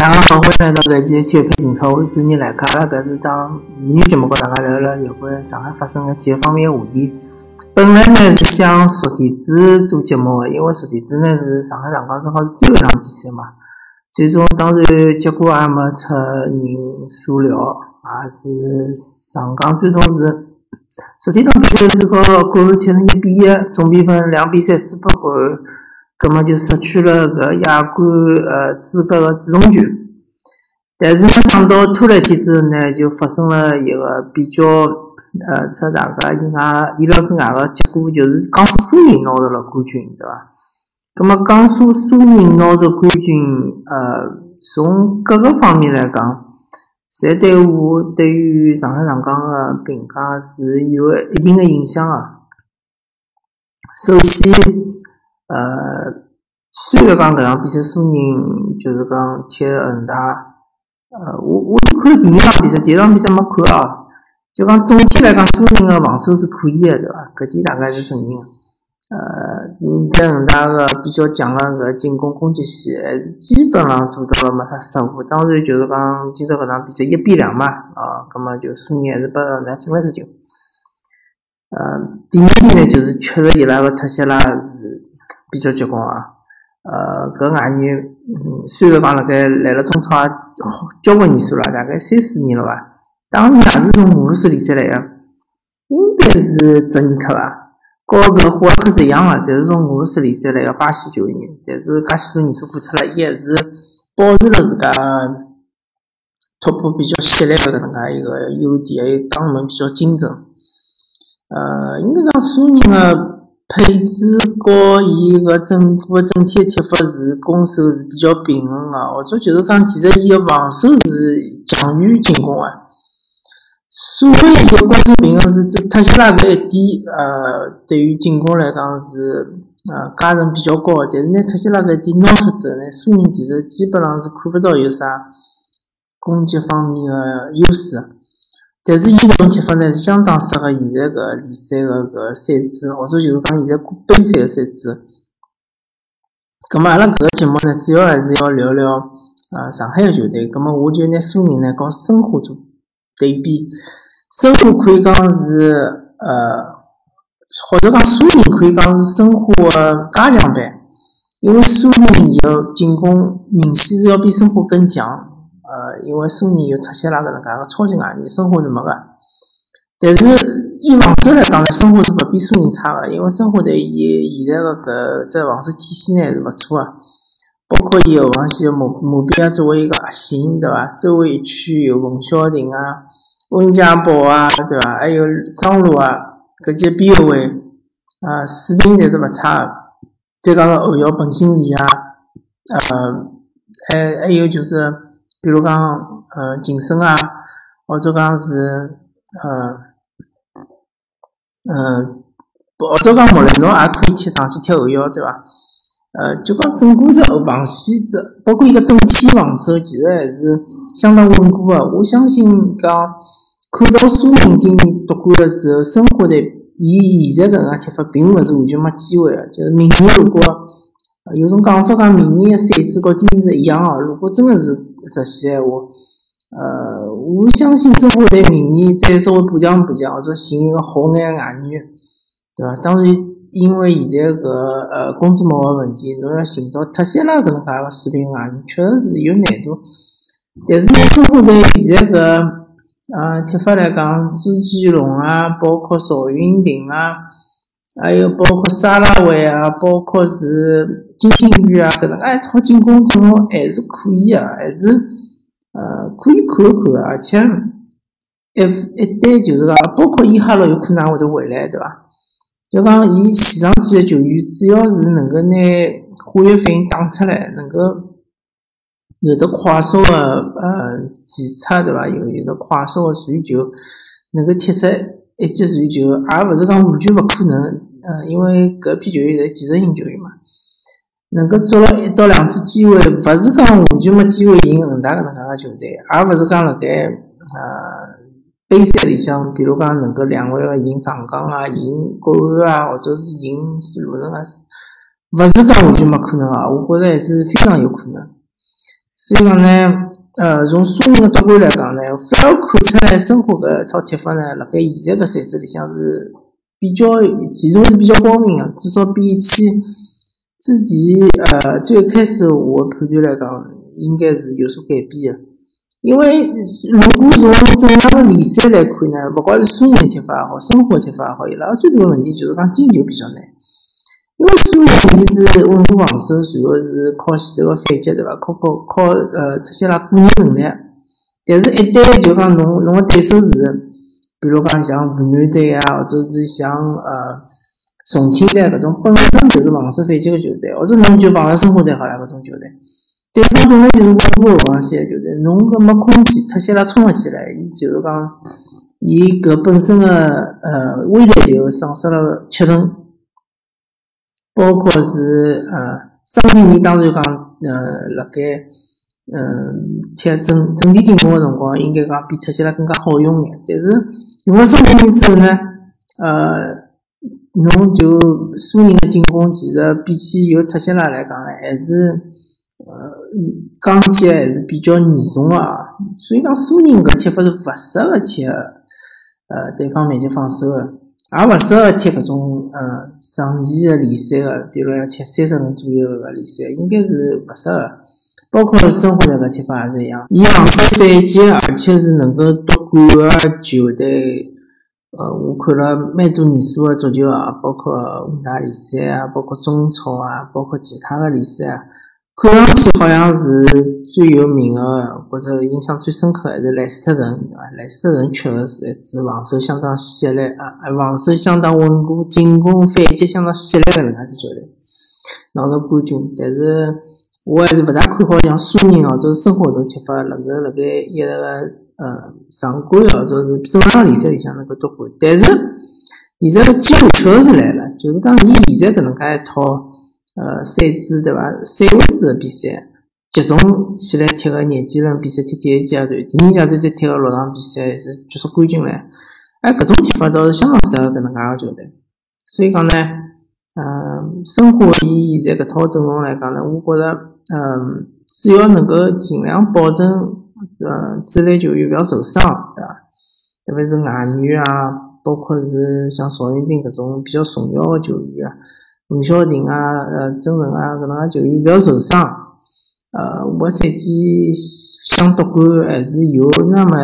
大家好，欢迎来到搿期《体育非英超》，我是任来客。阿拉搿是当妇女节目，跟大家聊聊有关上海发生的几个方面的话题。本来呢是想昨天子做节目的，因为昨天子呢是上海上港正好是最后一场比赛嘛。最终当然结果也没出人所料，也是上港最终是昨天场比赛是和国安踢成一比一，总比分两比三输拨国安。葛末就失去了搿亚冠呃资格的主动权，但是没想到拖了一天之后呢，就发生了一个比较呃出大家意外意料之外的结果，就是江苏苏宁拿到了冠军，对伐？葛末江苏苏宁拿到冠军，呃，从各个方面来讲，侪对我对于上海上港的评价是有一定的影响的。首先。呃，虽然讲搿场比赛苏宁就是讲踢恒大，呃，我我只看第一场比赛，第一场比赛没看啊。就讲总体来讲，苏宁个防守是可以的，对伐？搿点大概是承认个。呃，面对恒大个比较强个搿进攻攻击线，还是基本上做到了没啥失误。当然就是讲今朝搿场比赛一比两嘛，啊，葛末就苏宁还是拨恒大进了只球。呃，第二点呢，就是确实伊拉个特谢拉是。比较结棍啊，呃，搿外援，嗯，虽然讲辣盖来了中超也交关年数了，大概三四年了伐？当年也是从俄罗斯联赛来个，应该是泽尼特伐？和搿霍尔克是一样个，侪是从俄罗斯联赛来个巴西球员。但是介许多年数过脱了，伊还是保持了自家突破比较犀利个搿能介一个优点，还有打门比较精准。呃，应该讲苏宁个。配置和伊个整个整体踢法是攻守是比较平衡个，或者就是讲，其实伊个防守是强于进攻个。所谓伊个关键平衡是这特谢拉搿一点，呃，对于进攻来讲是呃加成比较高个。但是呢，特谢拉搿一点拿脱之后呢，苏宁其实基本上是看勿到有啥攻击方面个优势。但是伊搿种踢法呢，相当适合现在搿联赛个个赛制，或者就是讲现在杯赛个赛制。葛末阿拉搿个节目呢，主要还是要聊聊啊上海个球队。葛末我就拿苏宁呢跟申花做对比。申花可以讲是呃，或者讲苏宁可以讲是申花个加强版，因为苏宁伊个进攻明显是要比申花更强。呃，因为苏宁有特谢拉搿能介个超级外援，生活是没个。但是以防守来讲呢，生活是勿比苏宁差个，因为生活在伊现在个搿只防守体系呢是勿错个，包括伊后防线个目目标作为一个核心，对伐？周围一区有冯潇霆啊、温家宝啊，对伐？还有张路啊，搿些边后卫啊，水平侪是勿差个。再加上后腰本心里啊，呃，还还有就是。比如讲，呃，晋升啊，或者讲是，呃，嗯，或者讲莫雷诺也可以踢上去踢后腰，对伐？呃，就讲整个只防线，这包括一个整体防守，其实还是相当稳固的。我相信讲，看到苏宁今年夺冠的时候，申花队以现在搿能介踢法，并勿是完全没机会的。就是明年如果有种讲法讲，明年的赛制和今年是一样的，如果真的是。实现闲话，呃，我相信申花队明年再稍微补强补强，或者寻一个好眼外援，对伐？当然，因为现在搿呃工资帽的问题，侬要寻到特谢拉搿能介个水平外援，确实是有难度。但是申花队现在搿呃踢法来讲，朱继龙啊，包括邵云霆啊，还有包括沙拉维啊，包括是。金星宇啊，搿能介一套进攻阵容还是可以啊，还是呃可以看一看，而且一一旦就是讲，包括伊哈洛有可能会得回来，对伐？就讲伊前场几个球员，只要是能够拿化学反应打出来，能够有的快速的呃技策，对伐？有有的快速的传球，能够踢出一记传球，也勿是讲完全勿可能，呃，因为搿批球员侪技术型球员嘛。能够抓牢一到两次机会，勿是讲完全没机会赢恒大搿能介个球队，也勿是讲辣盖呃杯赛里向，比如讲能够两位个赢上港啊、赢国安啊，或者是赢鲁能啊，勿是讲完全没可能啊，我觉着还是非常有可能。所以讲呢，呃，从苏宁个夺冠来讲呢，反而看出来申花搿套踢法呢，辣盖现在搿赛制里向是比较，其实是比较光明个，至少比起之前呃最开始我判断来讲，应该是有所改变的。因为如果从正常的联赛来看呢，勿管是苏宁踢法也好，申花踢法也好，伊拉最大的问题就是讲进球比较难。因为苏宁伊是稳固防守，然后是靠前头个反击，对伐？靠靠靠呃，特些拉个人能力。但是，一旦就讲侬侬个对手是，比如讲像湖南队啊，或者是像呃重庆队搿种本身就是防守反击个球队，或者侬就碰着申花队好了搿种球队。对方本来就是稳固个防线球队，侬搿没空间，特些拉冲勿起来，伊就是讲，伊搿本身个呃威力就丧失了七成。包括是呃，伤停你当然讲呃，辣盖嗯踢整整体进攻个辰光，应该讲比特西拉更加好用眼。但是用了伤停之后呢，呃，侬就苏宁个进攻其实比起有特西拉来讲呢，还是呃刚劲还是比较严重个。所以讲苏宁搿踢法是勿适合踢呃对方面积防守个。也勿适合踢搿种呃长期个联赛个，比如要踢三十轮左右个联赛，应该是勿适合。包括申花队个踢法也是一样，伊防守反击，而且是能够夺冠个球队。呃，我看了蛮多年数个足球啊，包括五大联赛啊，包括中超啊，包括其他个联赛啊。看上去好像是最有名的，或者印象最深刻还是莱斯特城，对伐？莱斯特城确实是一支防守相当犀利啊，防守相当稳固，进攻反击相当犀利的能介支球队，拿到冠军。但是我还是勿大看好像苏宁或者申花这种踢法，能够辣盖一个呃常规或者是正常联赛里向能够夺冠。但是现在机会确实是来了，就是讲伊现在搿能介一套。呃，赛制对伐？赛位制个比赛，集中起来踢个廿几轮比赛，踢第一阶段，第二阶段再踢个六场比赛是决出冠军来。哎，搿种踢法倒是相当适合搿能介个球队。所以讲呢，嗯，申花伊现在搿套阵容来讲呢，我觉着，嗯，只要能够尽量保证，呃，主力球员勿要受伤，对伐？特别是外援啊，包括是像邵云丁搿种比较重要个球员啊。吴晓婷啊，呃，曾诚啊，搿能介球员勿要受伤。呃，下个赛季想夺冠还是有那么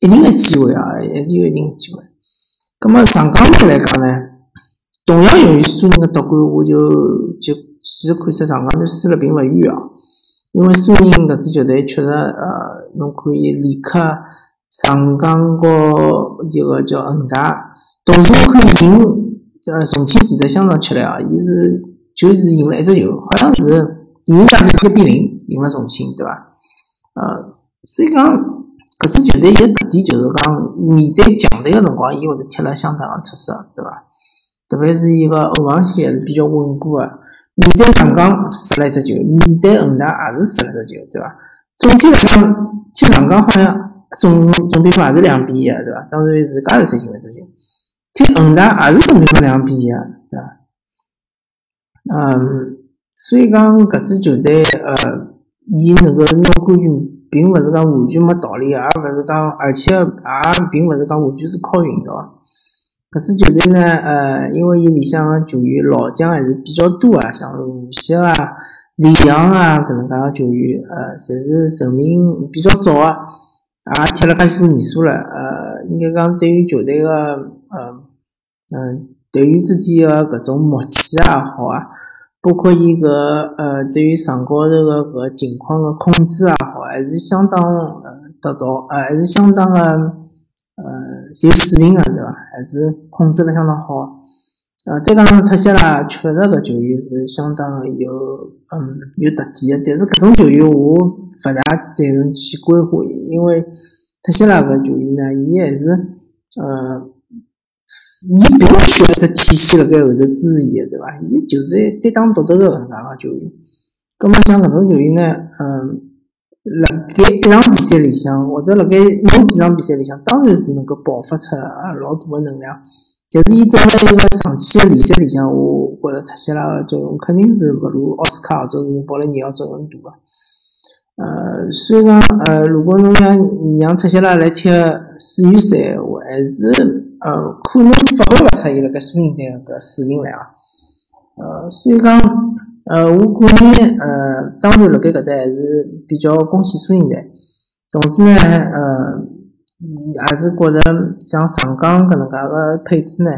一定的机会啊，还是有一定机会。葛末上港队来讲呢，同样由于苏宁个夺冠，我就就其实看出上港队输了并勿冤啊。因为苏宁搿支球队确实，呃，侬可以立刻上港和一个叫恒大，同时可以赢。呃，重庆其实相当吃力啊！伊是就是赢了一只球，好像是第二阶段一比零赢了重庆，对伐？呃，所以讲搿支球队伊个特点就是讲，面对强队个辰光，伊会得踢了相当个出色，对伐？特别是伊个后防线还是比较稳固个。面对上港失了一只球，面对恒大也是失了一只球，对伐？总体来讲，踢上港好像总总比分也是两比一啊，对伐？当然自家是三进了一只球。踢恒大也是总比分两比一啊，对伐？嗯，所以讲搿支球队，呃，伊能够拿冠军，并勿是讲完全没道理，而勿是讲，而且也并勿是讲完全是靠运道。搿支球队呢，呃，因为伊里向个球员老将还是比较多啊，像无锡啊、李阳啊搿能介个球员，呃，侪是成名比较早啊，也踢了介许多年数了，呃，应该讲对于球队个。嗯嗯，队员之间的搿种默契也好啊，包括伊个呃，对于场高头个搿情况个控制也好，还是相当呃得到，呃还是相当个呃有水平个，对伐？还是控制了相当好。呃，再加上特些啦，确实搿球员是相当有嗯有特点个，但是搿种球员我勿大赞成去归化伊，因为特些啦搿球员呢，伊还是呃。伊并勿需要一只体系辣盖后头支持伊个，对伐？伊就是一单打独斗个搿能介个球员。葛末像搿种球员呢，嗯，辣盖一场比赛里向，或者辣盖某几场比赛里向，当然是能够爆发出老大个能量。但是伊在辣一个长期个联赛里向，我觉着特西拉个作用肯定是勿如奥斯卡或者是保利尼奥作用大个。呃，所以讲，呃，如果侬让让特谢拉来踢世预赛，我还是呃可能发挥勿出伊辣盖苏宁队个水平来啊。呃，所以讲，呃，我个人呃，当然辣盖搿搭还是比较恭喜苏宁队，同时呢，呃，也是觉得像上港搿能介个配置呢。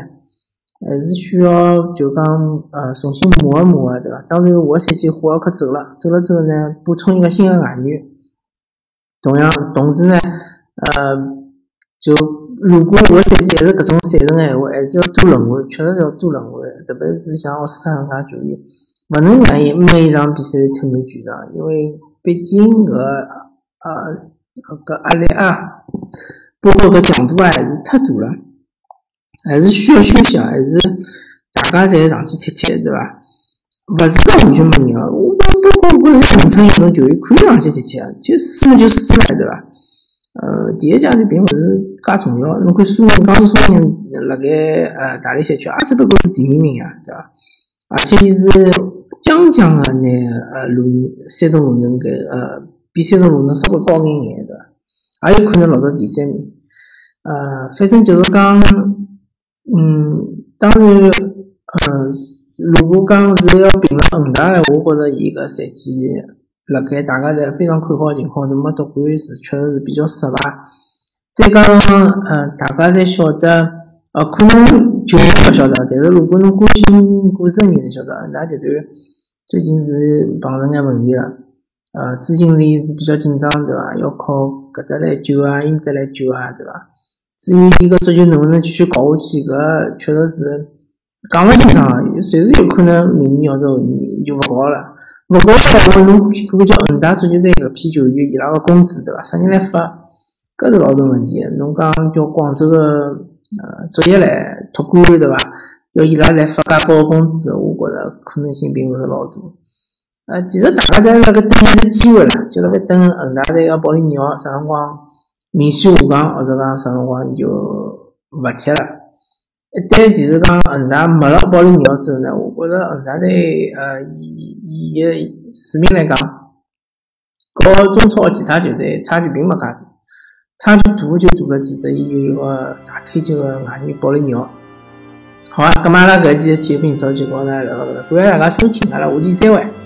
还是需要就讲呃重新磨一磨个，对伐？当然，下个赛季霍尔克走了，走了之后呢，补充一个新的外援。同样，同时呢，呃，就如果下个赛季还是搿种赛程个闲话，还是要多轮换，确实是要多轮换。特别是像奥斯卡搿能介球员，勿能让伊每一场比赛都踢满全场，因为毕竟搿呃搿压力啊，包括搿强度啊，还是太大了。还是需要休息，还是大家侪上去踢踢，对伐？勿是讲完全没人啊，我包括我是农村运动球员，可以上去踢踢啊，就输嘛就输了，对伐？呃，第一阶段并勿是介重要，侬看苏宁，江苏苏宁辣盖呃大连赛区，也只不过是第二名啊，对伐？而且伊是将将个拿呃鲁能山东鲁能搿呃比山东鲁能稍微高一眼眼，对伐？也有可能落到第三名。呃，反正就是讲。嗯，当然，呃，如果讲是要评了恒大的话，我觉着伊个赛季辣盖大家侪非常看好个情况，那么夺冠是确实是比较失败。再讲，呃，大家侪晓得，呃，可能球迷勿晓得，但是如果侬关心股市人，侪晓得恒大集团最近是碰着眼问题了，呃，资金链是比较紧张，对伐？要靠搿搭来救啊，伊面搭来救啊，对伐？至于伊个足球能不能继续搞下去，搿确实是讲勿清爽啊！随时有可能明年或者后年就勿搞了。勿搞闲话，侬可叫恒大足球队搿批球员伊拉个工资对伐？啥人来发？搿是老大问题。侬讲叫广州个呃足协来托管对伐？要伊拉来发介高个工资，我觉着可能性并勿是老大。呃，其实大家侪辣盖等一个机会了，就辣盖等恒大队个保利尼奥啥辰光。明显下降，或者讲啥辰光伊就勿踢了。一旦其实讲恒大没了保利尼奥之后呢，我觉着恒大队呃以以个水平来讲，和中超其他球队差距并没介大，差距大就大了其实伊有一个大腿脚个外援保利尼奥。好啊，咁阿拉搿期体育频道就到呢聊到搿搭，感谢大家收听，阿拉下期再会。